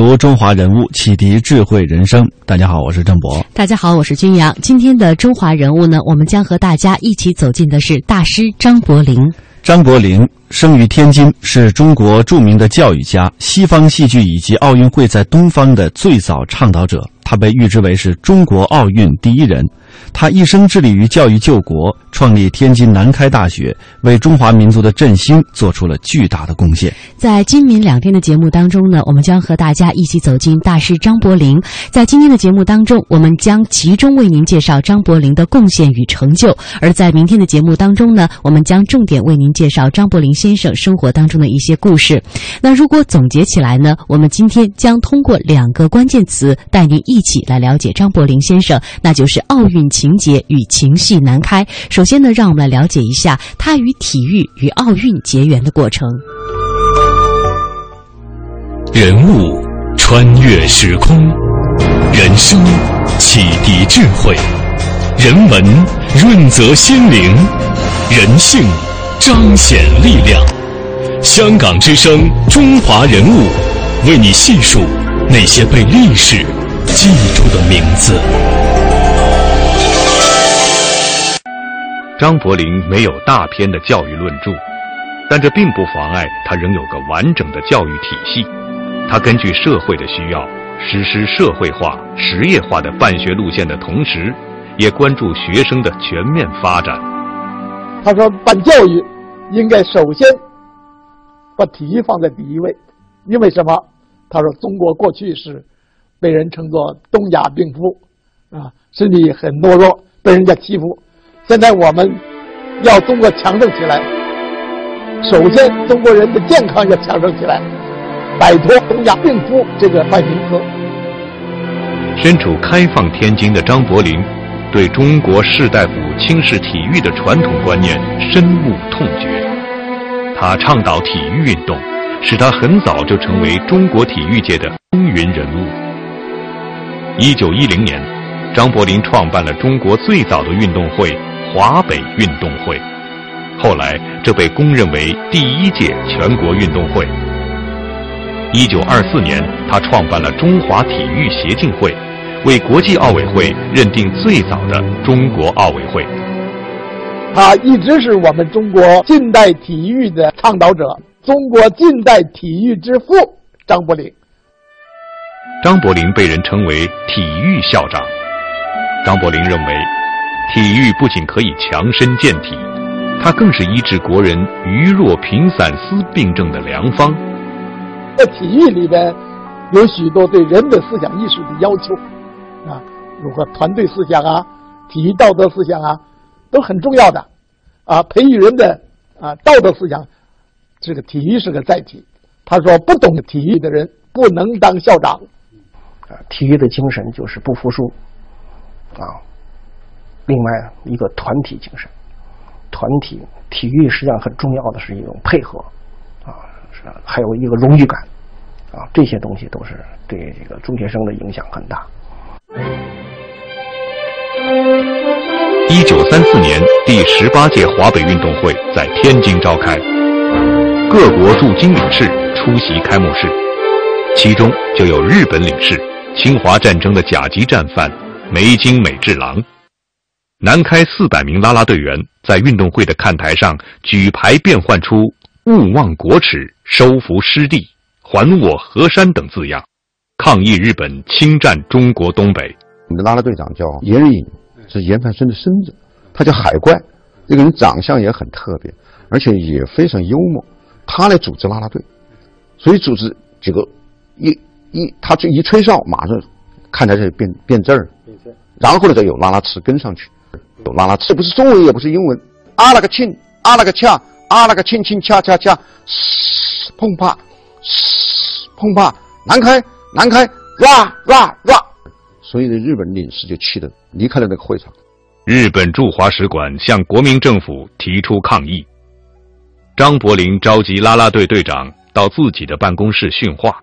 读中华人物，启迪智慧人生。大家好，我是郑博。大家好，我是君阳。今天的中华人物呢，我们将和大家一起走进的是大师张伯苓。张伯苓生于天津，是中国著名的教育家，西方戏剧以及奥运会在东方的最早倡导者。他被誉之为是中国奥运第一人。他一生致力于教育救国，创立天津南开大学，为中华民族的振兴做出了巨大的贡献。在今明两天的节目当中呢，我们将和大家一起走进大师张伯苓。在今天的节目当中，我们将集中为您介绍张伯苓的贡献与成就；而在明天的节目当中呢，我们将重点为您介绍张伯苓先生生活当中的一些故事。那如果总结起来呢，我们今天将通过两个关键词带您一一起来了解张伯苓先生，那就是奥运。情节与情系难开。首先呢，让我们来了解一下他与体育与奥运结缘的过程。人物穿越时空，人生启迪智慧，人文润泽心灵，人性彰显力量。香港之声，中华人物，为你细数那些被历史记住的名字。张伯苓没有大篇的教育论著，但这并不妨碍他仍有个完整的教育体系。他根据社会的需要，实施社会化、实业化的办学路线的同时，也关注学生的全面发展。他说：“办教育应该首先把体育放在第一位，因为什么？他说中国过去是被人称作东亚病夫，啊，身体很懦弱，被人家欺负。”现在我们要中国强盛起来，首先中国人的健康要强盛起来，摆脱东亚病夫这个坏名词。身处开放天津的张伯苓，对中国士大夫轻视体育的传统观念深恶痛绝。他倡导体育运动，使他很早就成为中国体育界的风云人物。一九一零年，张伯苓创办了中国最早的运动会。华北运动会，后来这被公认为第一届全国运动会。一九二四年，他创办了中华体育协进会，为国际奥委会认定最早的中国奥委会。他一直是我们中国近代体育的倡导者，中国近代体育之父张伯苓。张伯苓被人称为体育校长。张伯苓认为。体育不仅可以强身健体，它更是医治国人愚弱贫散思病症的良方。在体育里边，有许多对人的思想意识的要求，啊，如何团队思想啊，体育道德思想啊，都很重要的，啊，培育人的啊道德思想，这个体育是个载体。他说，不懂体育的人不能当校长。啊，体育的精神就是不服输，啊。另外一个团体精神，团体体育实际上很重要的是一种配合，啊，是还有一个荣誉感，啊，这些东西都是对这个中学生的影响很大。一九三四年，第十八届华北运动会在天津召开，各国驻京领事出席开幕式，其中就有日本领事，侵华战争的甲级战犯梅津美治郎。南开四百名啦啦队员在运动会的看台上举牌变换出“勿忘国耻，收复失地，还我河山”等字样，抗议日本侵占中国东北。我们的啦啦队长叫严仁颖，是严范生的孙子，他叫海怪，这个人长相也很特别，而且也非常幽默。他来组织啦啦队，所以组织几个一一，他这一吹哨，马上看台就变变字儿，然后呢再有拉拉词跟上去。有啦啦，这不是中文，也不是英文。啊了个亲，啊了个恰，啊了个亲亲恰恰恰，嘶，碰啪，嘶，轰趴，让开，南开，哇哇哇！所以呢，日本领事就气得离开了那个会场。日本驻华使馆向国民政府提出抗议。张伯苓召集啦啦队队长到自己的办公室训话。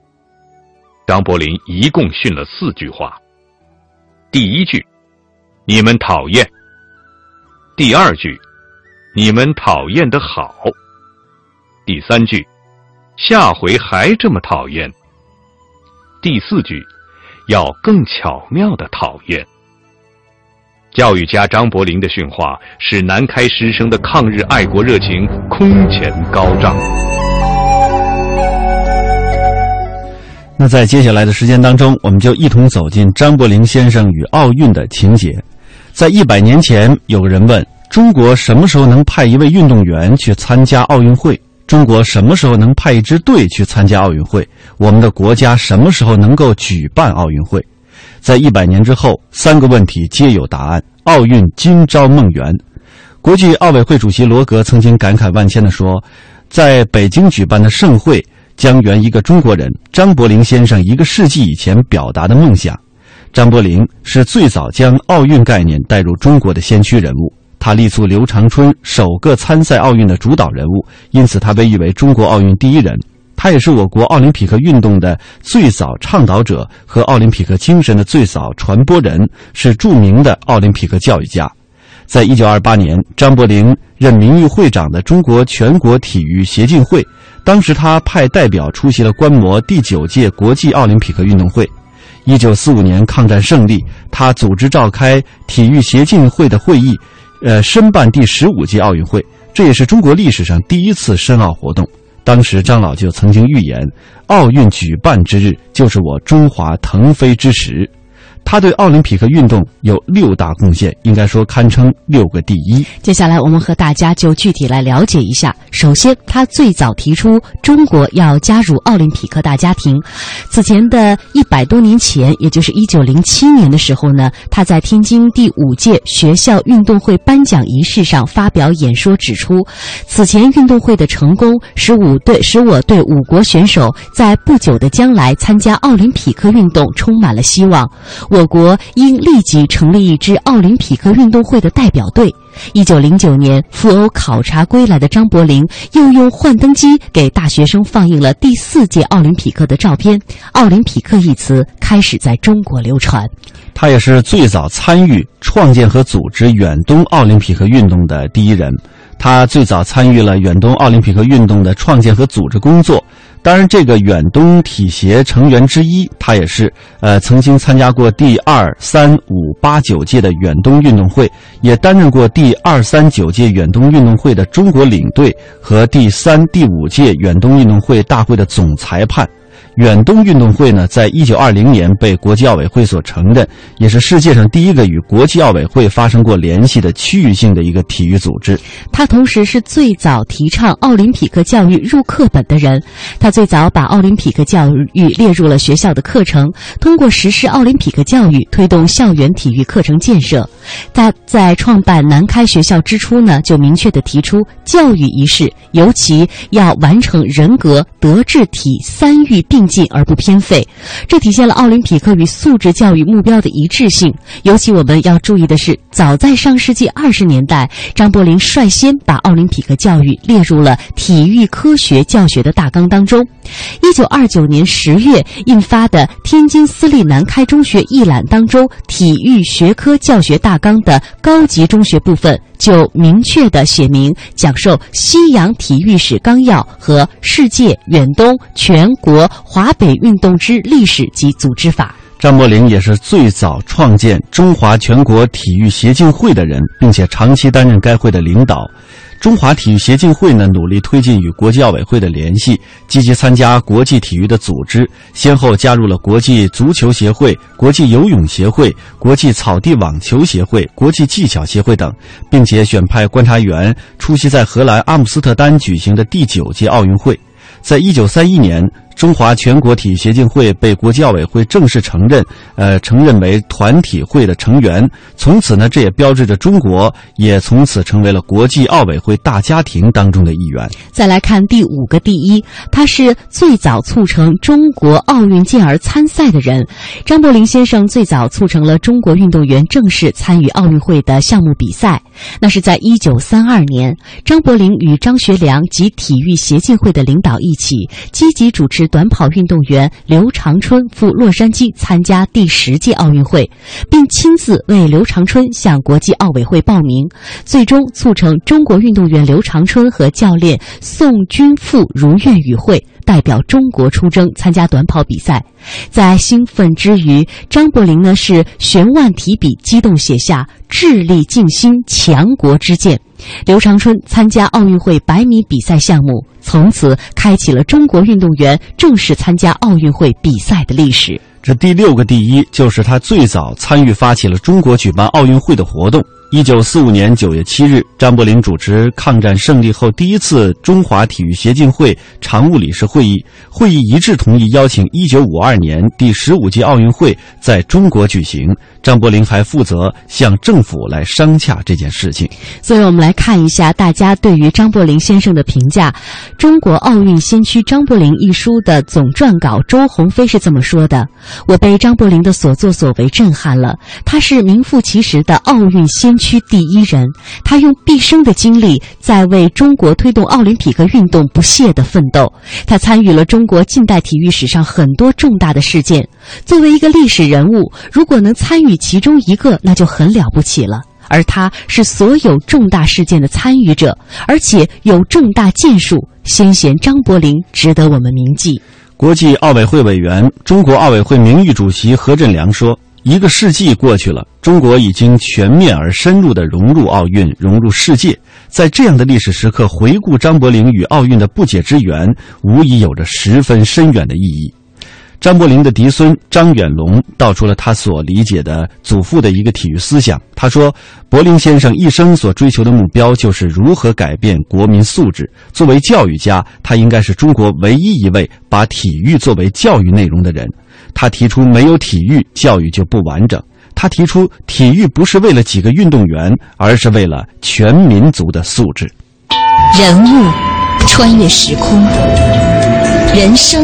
张伯苓一共训了四句话。第一句：“你们讨厌。”第二句：“你们讨厌的好。”第三句：“下回还这么讨厌。”第四句：“要更巧妙的讨厌。”教育家张伯苓的训话，使南开师生的抗日爱国热情空前高涨。那在接下来的时间当中，我们就一同走进张伯苓先生与奥运的情节。在一百年前，有个人问：中国什么时候能派一位运动员去参加奥运会？中国什么时候能派一支队去参加奥运会？我们的国家什么时候能够举办奥运会？在一百年之后，三个问题皆有答案。奥运今朝梦圆。国际奥委会主席罗格曾经感慨万千地说：“在北京举办的盛会。”将圆一个中国人张伯苓先生一个世纪以前表达的梦想。张伯苓是最早将奥运概念带入中国的先驱人物，他力促刘长春首个参赛奥运的主导人物，因此他被誉为中国奥运第一人。他也是我国奥林匹克运动的最早倡导者和奥林匹克精神的最早传播人，是著名的奥林匹克教育家。在一九二八年，张伯苓任名誉会长的中国全国体育协进会。当时他派代表出席了观摩第九届国际奥林匹克运动会。一九四五年抗战胜利，他组织召开体育协进会的会议，呃，申办第十五届奥运会。这也是中国历史上第一次申奥活动。当时张老就曾经预言，奥运举办之日就是我中华腾飞之时。他对奥林匹克运动有六大贡献，应该说堪称六个第一。接下来，我们和大家就具体来了解一下。首先，他最早提出中国要加入奥林匹克大家庭。此前的一百多年前，也就是一九零七年的时候呢，他在天津第五届学校运动会颁奖仪式上发表演说，指出，此前运动会的成功，使五队使我对五国选手在不久的将来参加奥林匹克运动充满了希望。我我国应立即成立一支奥林匹克运动会的代表队。一九零九年赴欧考察归来的张伯苓，又用幻灯机给大学生放映了第四届奥林匹克的照片。奥林匹克一词开始在中国流传。他也是最早参与创建和组织远东奥林匹克运动的第一人。他最早参与了远东奥林匹克运动的创建和组织工作。当然，这个远东体协成员之一，他也是呃曾经参加过第二、三、五、八、九届的远东运动会，也担任过第二、三、九届远东运动会的中国领队和第三、第五届远东运动会大会的总裁判。远东运动会呢，在一九二零年被国际奥委会所承认，也是世界上第一个与国际奥委会发生过联系的区域性的一个体育组织。他同时是最早提倡奥林匹克教育入课本的人。他最早把奥林匹克教育列入了学校的课程，通过实施奥林匹克教育，推动校园体育课程建设。他在创办南开学校之初呢，就明确的提出，教育一事尤其要完成人格、德、智、体三育并。进而不偏废，这体现了奥林匹克与素质教育目标的一致性。尤其我们要注意的是，早在上世纪二十年代，张伯苓率先把奥林匹克教育列入了体育科学教学的大纲当中。一九二九年十月印发的《天津私立南开中学一览》当中，体育学科教学大纲的高级中学部分。就明确的写明讲授西洋体育史纲要和世界、远东、全国、华北运动之历史及组织法。张伯苓也是最早创建中华全国体育协进会的人，并且长期担任该会的领导。中华体育协进会呢，努力推进与国际奥委会的联系，积极参加国际体育的组织，先后加入了国际足球协会、国际游泳协会、国际草地网球协会、国际技巧协会等，并且选派观察员出席在荷兰阿姆斯特丹举行的第九届奥运会。在一九三一年，中华全国体育协进会被国际奥委会正式承认，呃，承认为团体会的成员。从此呢，这也标志着中国也从此成为了国际奥委会大家庭当中的一员。再来看第五个第一，他是最早促成中国奥运健儿参赛的人。张伯苓先生最早促成了中国运动员正式参与奥运会的项目比赛，那是在一九三二年。张伯苓与张学良及体育协进会的领导一起，积极主持短跑运动员刘长春赴洛杉矶参加第十届奥运会，并亲自为刘长春向国际奥委会报名，最终促成中国运动员刘长春和教练宋君富如愿与会，代表中国出征参加短跑比赛。在兴奋之余，张伯苓呢是悬腕提笔，激动写下“致力尽心，强国之剑”。刘长春参加奥运会百米比赛项目，从此开启了中国运动员正式参加奥运会比赛的历史。这第六个第一，就是他最早参与发起了中国举办奥运会的活动。一九四五年九月七日，张伯苓主持抗战胜利后第一次中华体育协进会常务理事会议，会议一致同意邀请一九五二年第十五届奥运会在中国举行。张伯苓还负责向政府来商洽这件事情。所以我们来看一下大家对于张伯苓先生的评价。《中国奥运先驱张伯苓》一书的总撰稿周鸿飞是这么说的：“我被张伯苓的所作所为震撼了，他是名副其实的奥运先。”驱第一人，他用毕生的精力在为中国推动奥林匹克运动不懈的奋斗。他参与了中国近代体育史上很多重大的事件。作为一个历史人物，如果能参与与其中一个，那就很了不起了。而他是所有重大事件的参与者，而且有重大建树。先贤张伯苓值得我们铭记。国际奥委会委员、中国奥委会名誉主席何振良说。一个世纪过去了，中国已经全面而深入地融入奥运，融入世界。在这样的历史时刻，回顾张伯苓与奥运的不解之缘，无疑有着十分深远的意义。张伯苓的嫡孙张远龙道出了他所理解的祖父的一个体育思想。他说：“柏林先生一生所追求的目标，就是如何改变国民素质。作为教育家，他应该是中国唯一一位把体育作为教育内容的人。”他提出，没有体育，教育就不完整。他提出，体育不是为了几个运动员，而是为了全民族的素质。人物穿越时空，人生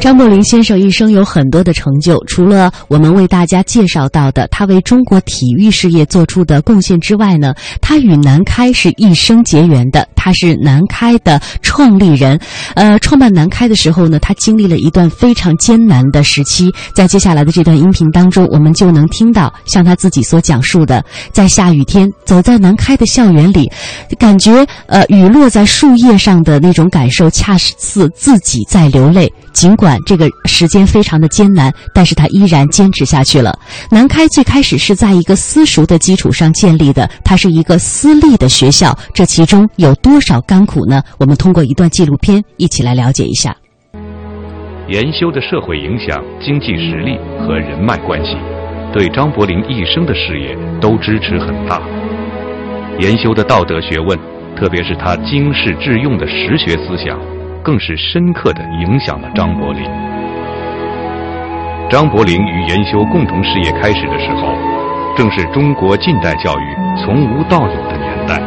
张伯苓先生一生有很多的成就，除了我们为大家介绍到的他为中国体育事业做出的贡献之外呢，他与南开是一生结缘的。他是南开的创立人，呃，创办南开的时候呢，他经历了一段非常艰难的时期。在接下来的这段音频当中，我们就能听到像他自己所讲述的，在下雨天走在南开的校园里，感觉呃雨落在树叶上的那种感受，恰似自己在流泪。尽管这个时间非常的艰难，但是他依然坚持下去了。南开最开始是在一个私塾的基础上建立的，它是一个私立的学校，这其中有多少甘苦呢？我们通过一段纪录片一起来了解一下。研修的社会影响、经济实力和人脉关系，对张伯苓一生的事业都支持很大。研修的道德学问，特别是他经世致用的实学思想。更是深刻的影响了张伯苓。张伯苓与研修共同事业开始的时候，正是中国近代教育从无到有的年代。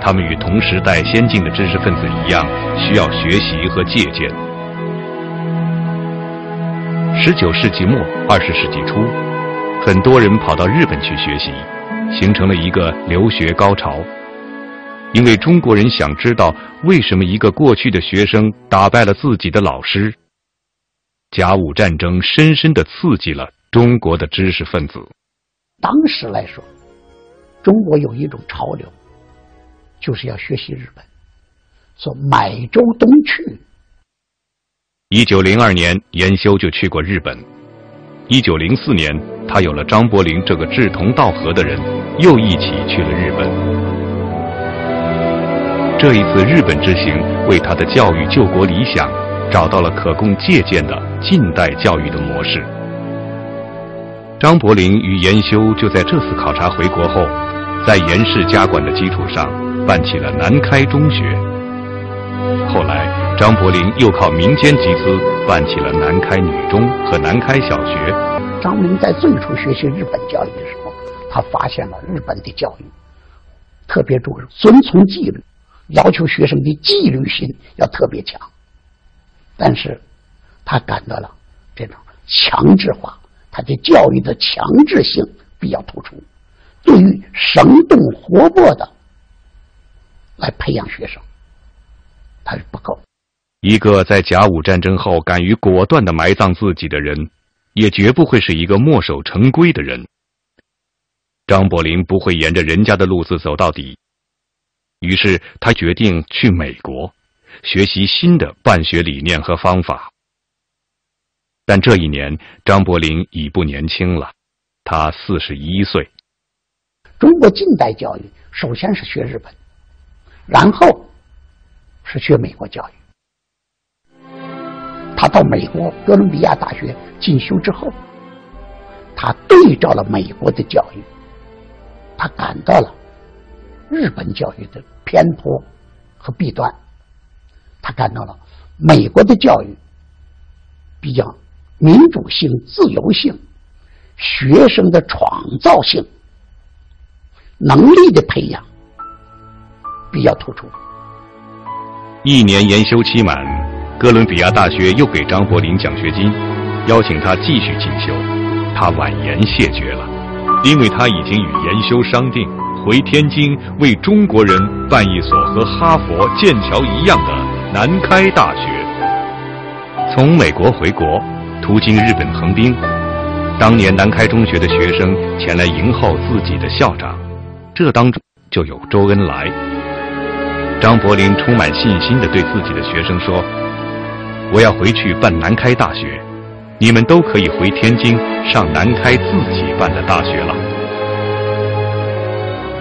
他们与同时代先进的知识分子一样，需要学习和借鉴。十九世纪末二十世纪初，很多人跑到日本去学习，形成了一个留学高潮。因为中国人想知道为什么一个过去的学生打败了自己的老师。甲午战争深深的刺激了中国的知识分子。当时来说，中国有一种潮流，就是要学习日本，说买周东去。一九零二年，严修就去过日本。一九零四年，他有了张伯苓这个志同道合的人，又一起去了日本。这一次日本之行为他的教育救国理想找到了可供借鉴的近代教育的模式。张伯苓与严修就在这次考察回国后，在严氏家馆的基础上办起了南开中学。后来，张伯苓又靠民间集资办起了南开女中和南开小学。张伯苓在最初学习日本教育的时候，他发现了日本的教育特别注重遵从纪律，要求学生的纪律性要特别强。但是，他感到了这种强制化。他的教育的强制性比较突出，对于生动活泼的来培养学生，他是不够。一个在甲午战争后敢于果断的埋葬自己的人，也绝不会是一个墨守成规的人。张伯苓不会沿着人家的路子走到底，于是他决定去美国学习新的办学理念和方法。但这一年，张伯苓已不年轻了，他四十一岁。中国近代教育首先是学日本，然后是学美国教育。他到美国哥伦比亚大学进修之后，他对照了美国的教育，他感到了日本教育的偏颇和弊端，他感到了美国的教育比较。民主性、自由性、学生的创造性、能力的培养比较突出。一年研修期满，哥伦比亚大学又给张伯苓奖学金，邀请他继续进修。他婉言谢绝了，因为他已经与研修商定，回天津为中国人办一所和哈佛、剑桥一样的南开大学。从美国回国。途经日本横滨，当年南开中学的学生前来迎候自己的校长，这当中就有周恩来。张伯苓充满信心地对自己的学生说：“我要回去办南开大学，你们都可以回天津上南开自己办的大学了。”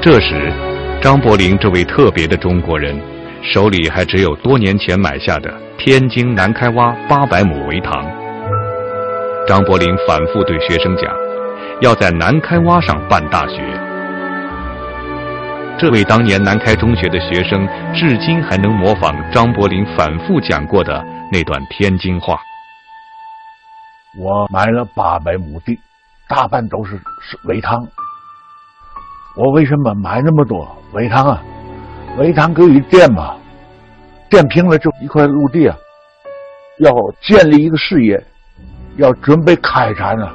这时，张伯苓这位特别的中国人，手里还只有多年前买下的天津南开洼八百亩围塘。张伯苓反复对学生讲，要在南开洼上办大学。这位当年南开中学的学生，至今还能模仿张伯苓反复讲过的那段天津话。我买了八百亩地，大半都是是围塘。我为什么买那么多围塘啊？围塘可以垫嘛，垫平了就一块陆地啊。要建立一个事业。要准备开展啊，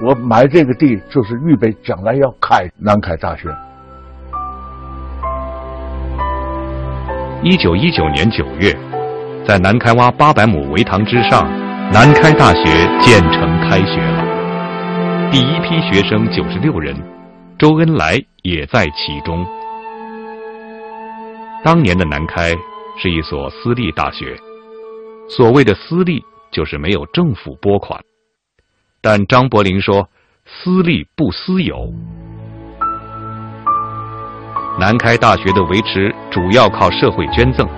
我买这个地就是预备将来要开南开大学。一九一九年九月，在南开洼八百亩围塘之上，南开大学建成开学了。第一批学生九十六人，周恩来也在其中。当年的南开是一所私立大学，所谓的私立。就是没有政府拨款，但张伯苓说：“私立不私有。”南开大学的维持主要靠社会捐赠，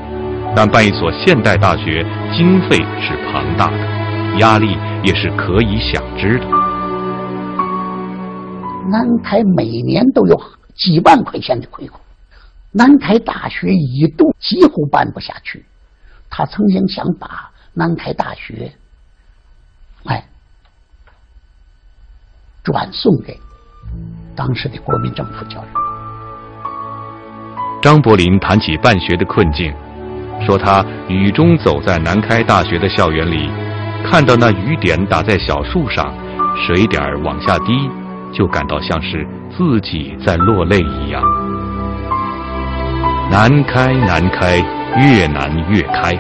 但办一所现代大学经费是庞大的，压力也是可以想知的。南开每年都有几万块钱的亏空，南开大学一度几乎办不下去，他曾经想把。南开大学，哎，转送给当时的国民政府教育。张伯苓谈起办学的困境，说他雨中走在南开大学的校园里，看到那雨点打在小树上，水点往下滴，就感到像是自己在落泪一样。难开，难开，越难越开。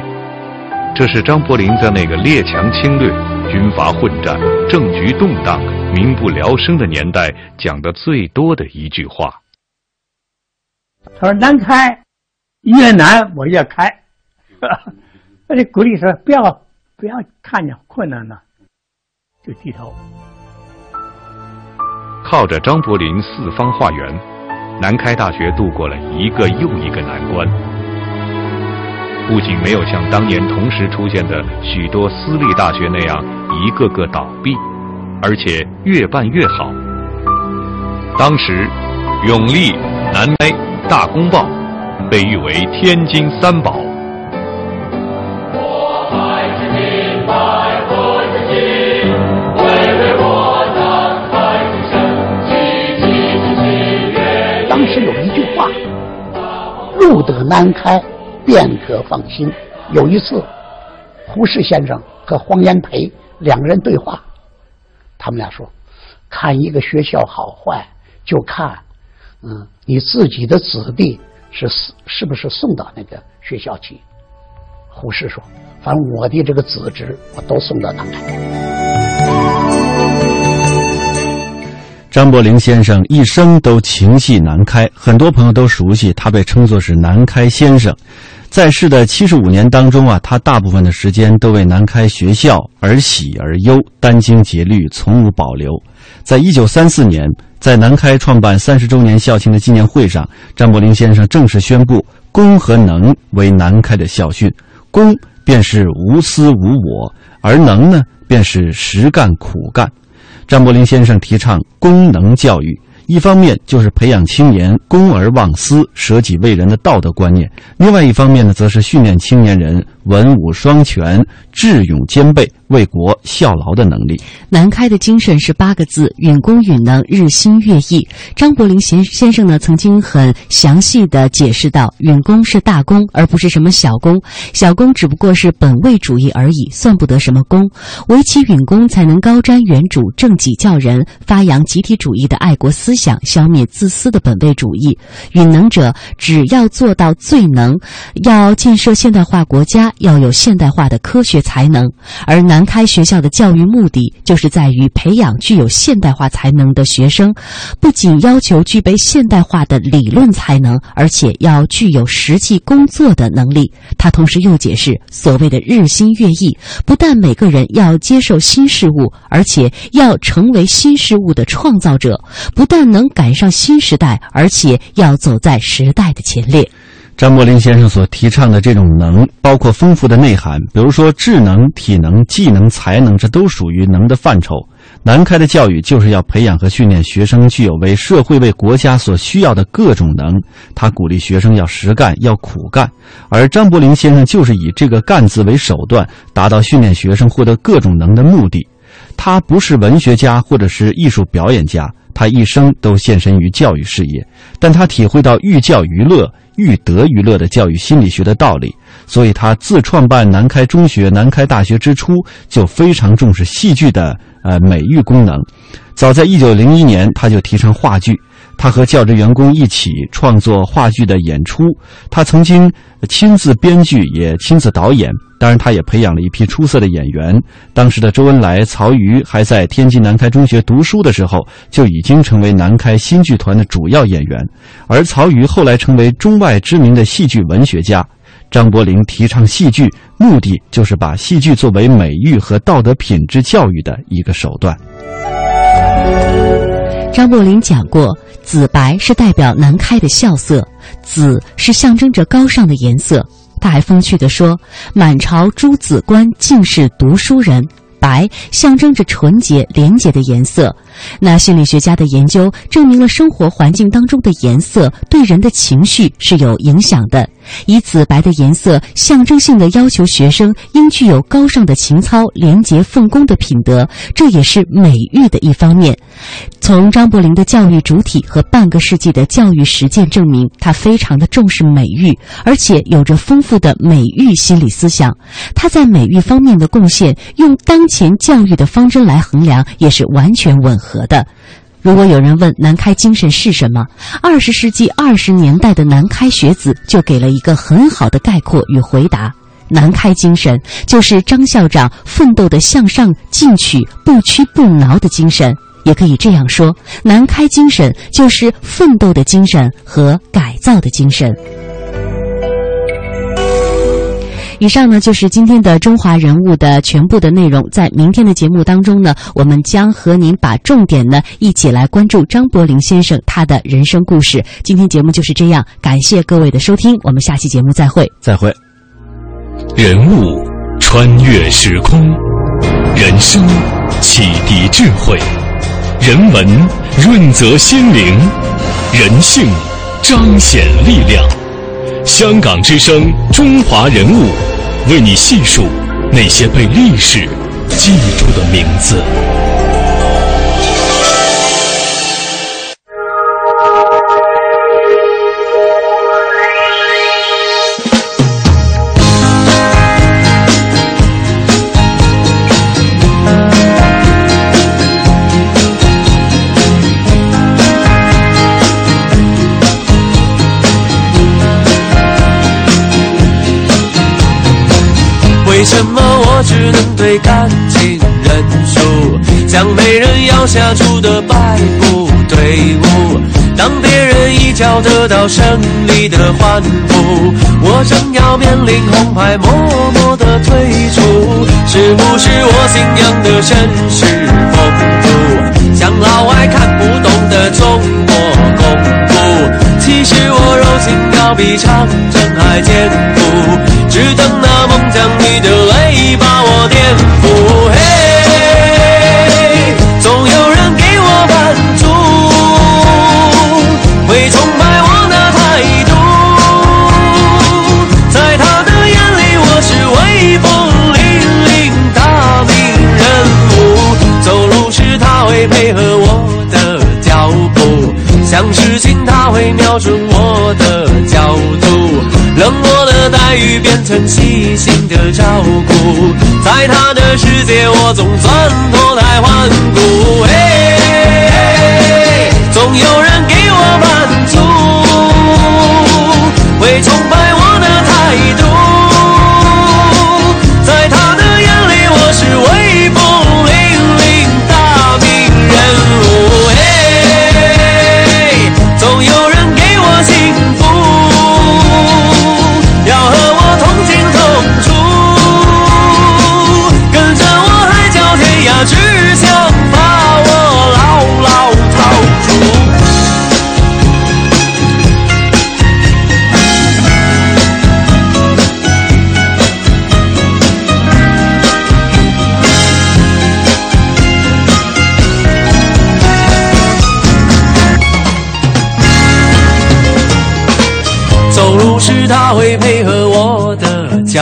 这是张伯苓在那个列强侵略、军阀混战、政局动荡、民不聊生的年代讲的最多的一句话。他说：“难开，越难我越开。”他就鼓励说：“不要不要看见困难了，就低头。”靠着张伯苓四方化缘，南开大学度过了一个又一个难关。不仅没有像当年同时出现的许多私立大学那样一个个倒闭，而且越办越好。当时，永历、南开、大公报被誉为天津三宝。路得南开，便可放心。”有一次，胡适先生和黄炎培两个人对话，他们俩说：“看一个学校好坏，就看，嗯，你自己的子弟是是是不是送到那个学校去。”胡适说：“反正我的这个子侄，我都送到南开。”张伯苓先生一生都情系南开，很多朋友都熟悉他，被称作是南开先生。在世的七十五年当中啊，他大部分的时间都为南开学校而喜而忧，殚精竭虑，从无保留。在一九三四年，在南开创办三十周年校庆的纪念会上，张伯苓先生正式宣布“公”和“能”为南开的校训，“公”便是无私无我，而“能”呢，便是实干苦干。张伯苓先生提倡功能教育，一方面就是培养青年公而忘私、舍己为人的道德观念；另外一方面呢，则是训练青年人文武双全、智勇兼备、为国效劳的能力。南开的精神是八个字：允公允能，日新月异。张伯苓先先生呢，曾经很详细的解释到，允公是大功，而不是什么小功，小功只不过是本位主义而已，算不得什么功。唯其允公，才能高瞻远瞩、正己教人，发扬集体主义的爱国思想，消灭自私的本位主义。允能者，只要做到最能，要建设现代化国家，要有现代化的科学才能。而南开学校的教育目的，就是在于培养具有现代化才能的学生，不仅要求具备现代化的理论才能，而且要具有实际工作的能力。他同时又解释，所谓的日新月异，不但每个人要接受新事物，而且要成为新事物的创造者，不但能赶上新时代，而且要走在时代的前列。张伯苓先生所提倡的这种能，包括丰富的内涵，比如说智能、体能、技能、才能，这都属于能的范畴。南开的教育就是要培养和训练学生具有为社会、为国家所需要的各种能。他鼓励学生要实干、要苦干，而张伯苓先生就是以这个“干”字为手段，达到训练学生获得各种能的目的。他不是文学家或者是艺术表演家，他一生都献身于教育事业，但他体会到寓教于乐。育德娱乐的教育心理学的道理，所以他自创办南开中学、南开大学之初，就非常重视戏剧的呃美育功能。早在一九零一年，他就提倡话剧。他和教职员工一起创作话剧的演出，他曾经亲自编剧，也亲自导演。当然，他也培养了一批出色的演员。当时的周恩来、曹禺还在天津南开中学读书的时候，就已经成为南开新剧团的主要演员。而曹禺后来成为中外知名的戏剧文学家。张伯苓提倡戏剧，目的就是把戏剧作为美育和道德品质教育的一个手段。张伯苓讲过。紫白是代表南开的校色，紫是象征着高尚的颜色。他还风趣地说：“满朝诸子官尽是读书人。”白象征着纯洁、廉洁的颜色。那心理学家的研究证明了，生活环境当中的颜色对人的情绪是有影响的。以紫白的颜色象征性的要求学生应具有高尚的情操、廉洁奉公的品德，这也是美育的一方面。从张伯苓的教育主体和半个世纪的教育实践证明，他非常的重视美育，而且有着丰富的美育心理思想。他在美育方面的贡献，用当前教育的方针来衡量，也是完全吻合的。如果有人问南开精神是什么，二十世纪二十年代的南开学子就给了一个很好的概括与回答：南开精神就是张校长奋斗的向上进取、不屈不挠的精神。也可以这样说，南开精神就是奋斗的精神和改造的精神。以上呢就是今天的中华人物的全部的内容。在明天的节目当中呢，我们将和您把重点呢一起来关注张伯苓先生他的人生故事。今天节目就是这样，感谢各位的收听，我们下期节目再会。再会。人物穿越时空，人生启迪智慧，人文润泽心灵，人性彰显力量。香港之声，中华人物，为你细数那些被历史记住的名字。脚下注的败部队伍？当别人一脚得到胜利的欢呼，我正要面临红牌，默默的退出。是不是我信仰的绅士风度，像老外看不懂的中国功夫？其实我柔情要比长城还坚固。只等那梦将你的瞄准我的角度，冷漠的待遇变成细心的照顾，在他的世界我总算脱胎换骨，嘿，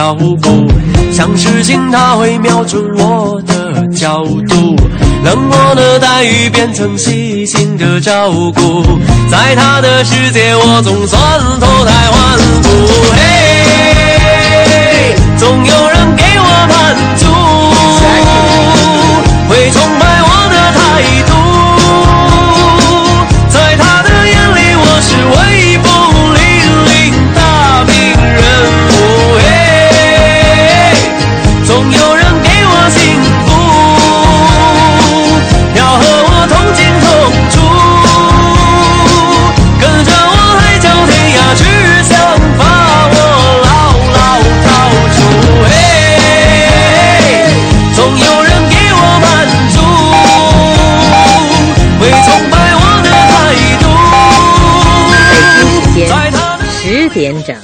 脚步，想事情他会瞄准我的角度，冷漠的待遇变成细心的照顾，在他的世界我总算脱胎换骨，嘿，店长